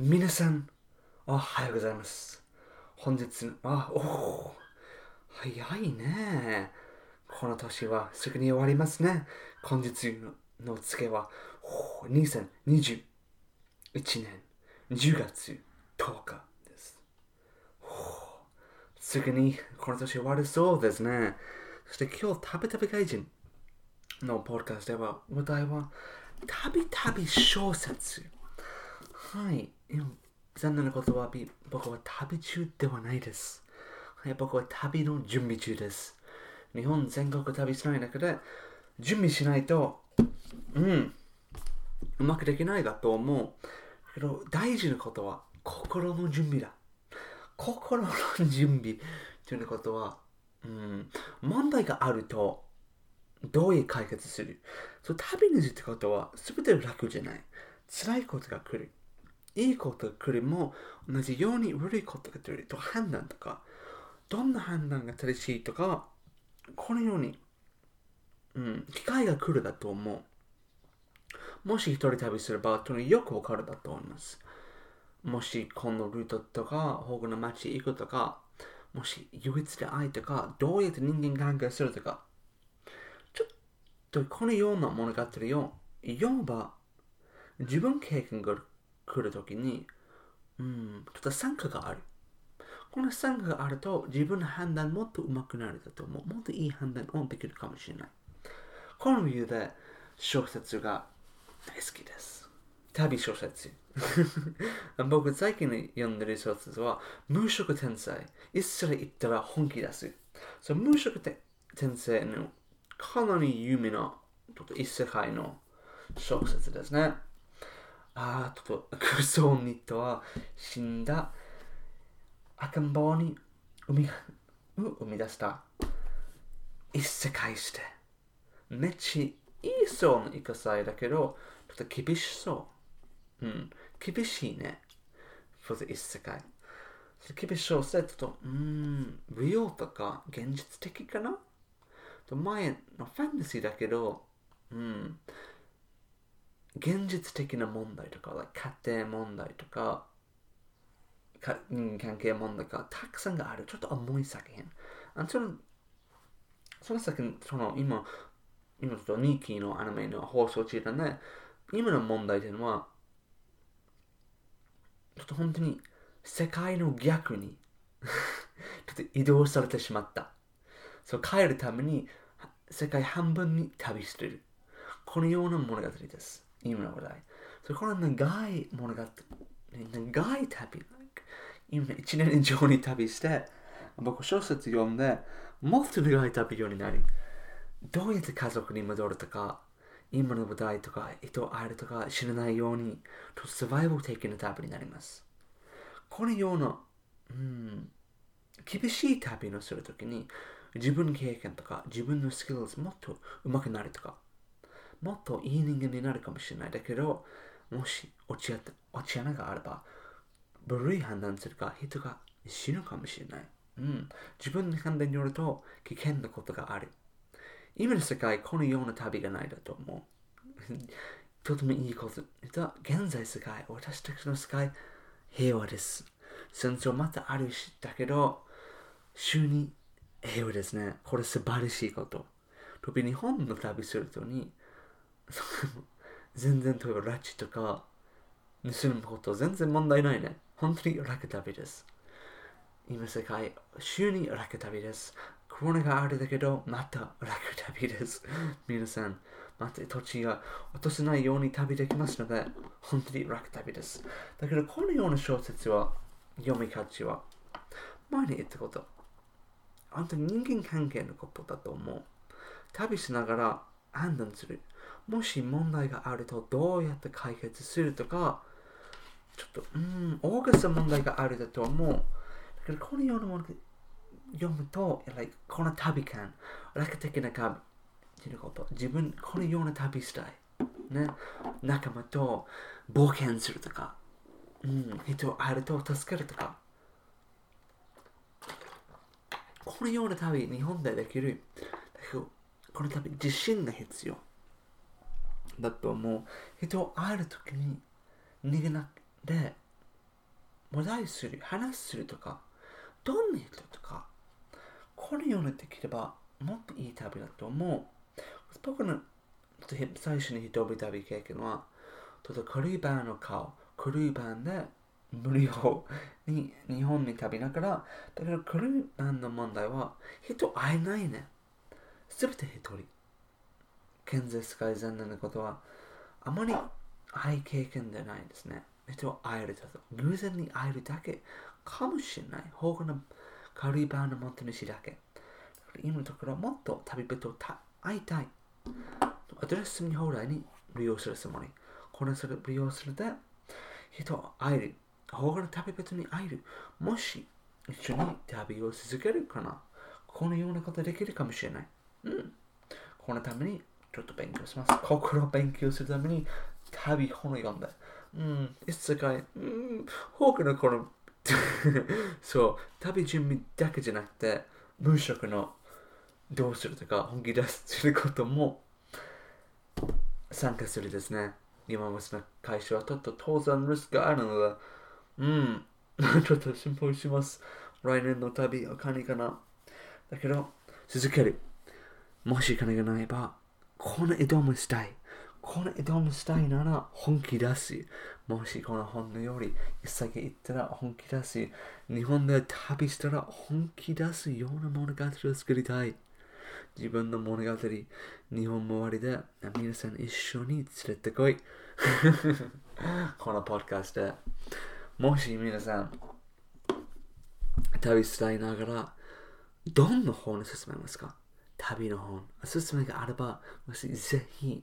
皆さん、おはようございます。本日、あ、おお、早いね。この年はすぐに終わりますね。本日のの付けは、2021年10月10日です。すぐにこの年終わるそうですね。そして今日、たびたび外人のポッドキャストでは、話題は、たびたび小説。はい。残念なことは、僕は旅中ではないです。はい、僕は旅の準備中です。日本全国旅しない中で、準備しないと、うん、うまくできないかと思う。けど、大事なことは、心の準備だ。心の準備ということは、うん、問題があると、どういう解決するそう旅についてことは、すべて楽じゃない。辛いことが来る。いいことが来るも同じように悪いことが来ると判断とか、どんな判断が正しいとか、このように、うん、機会が来るだと思う。もし一人旅すれば、とによくわかるだと思います。もしこのルートとか、他の街行くとか、もし唯一で愛とか、どうやって人間関係するとか、ちょっとこのような物語を読めば、自分経験が来るときに、うん、ちょっと参加がある。この参加があると自分の判断もっと上手くなるだと思う。もっといい判断をできるかもしれない。この理由で小説が大好きです。旅小説。僕最近読んでる小説は無職転生。一緒に行ったら本気出す。そう無職転生のかなり有名なちょっと異世界の小説ですね。ああ、ちょっと、クソニットは死んだ赤ん坊に生み生み出した一世界して。めっちゃいいそうな生かさいだけど、ちょっと厳しそう。うん、厳しいね。for the 一世界。厳しそうして、ちょっと、うん、美容とか現実的かな？と前のファンタジーだけど、うん、現実的な問題とか、家庭問題とか、か人間関係問題がたくさんがある。ちょっと重い作品。あそのその作品、その今、今ちょっと2期のアニメの放送中だね。今の問題というのは、ちょっと本当に世界の逆に ちょっと移動されてしまった。そう帰るために世界半分に旅している。このような物語です。今の話題。そこの長い物語、長い旅、今1年以上に旅して、僕小説読んで、もっと長い旅ようになり、どうやって家族に戻るとか、今の舞台とか、人を会えるとか知らないように、とサバイバル的な旅になります。このような、うん、厳しい旅をするときに、自分の経験とか、自分のスキルをもっと上手くなるとか、もっといい人間になるかもしれない。だけど、もし落ち落ち穴があれば、悪い判断するか、人が死ぬかもしれない。うん、自分の判断によると危険なことがある。今の世界、このような旅がないだと思う。とてもいいこと。現在世界、私たちの世界、平和です。戦争またあるし、だけど、週に平和ですね。これ素晴らしいこと。特に日本の旅するとに、全然例えば拉致とか盗むこと全然問題ないね。本当に楽旅です。今世界、週に楽旅です。コロナがあるだけど、また楽旅です。皆さん、また土地が落とせないように旅できますので、本当に楽旅です。だけど、このような小説は、読み価値は、前に言ったこと、本当に人間関係のことだと思う。旅しながら判断する。もし問題があるとどうやって解決するとか、ちょっと、うん、大げさ問題があるだと思う。だけど、このようなもの読むと、like、この旅感、楽的な旅っていうこと、自分、このような旅したい。ね。仲間と冒険するとか、うん、人を会えると助けるとか。このような旅、日本でできる。この旅、自信が必要。だと思う。人会えるときに逃げなで、話題する、話するとか、どんな人とか、このようにできればもっといい旅だと思う。僕の最初の一人旅経験は、ちょっとクルーバーの顔、クルーバーで無料に日本に旅ながら、だからクルーバーの問題は人会えないね。すべて一人。現在世界残念なことは、あまり愛経験でないですね。人を会えるだと。偶然に会えるだけかもしれない。他のカリバーの持って主だけ。今のところもっと旅人を会いたい。アドレスに将来に利用するつもり。これする利用するで人を会える。他の旅人に会える。もし一緒に旅を続けるかな。このようなことできるかもしれない。うん。このためにちょっと勉強します。心を勉強するために旅本を読んで。うん、一世界、うん、多くのこの そう、旅準備だけじゃなくて、文職のどうするとか本気出することも参加するですね。今もその会社はちょっと当然リスクがあるので、うん、ちょっと心配します。来年の旅は金かな。だけど、続ける。もし金がないば、この挑むしたい。この挑むしたいなら本気出し、もしこの本のように一先行ったら本気出し、日本で旅したら本気出すような物語を作りたい。自分の物語、日本周りで皆さん一緒に連れてこい。このポッドキャストで。もし皆さん、旅したいながら、どんな本を進めますか？旅の本、おすすめがあれば、ぜひ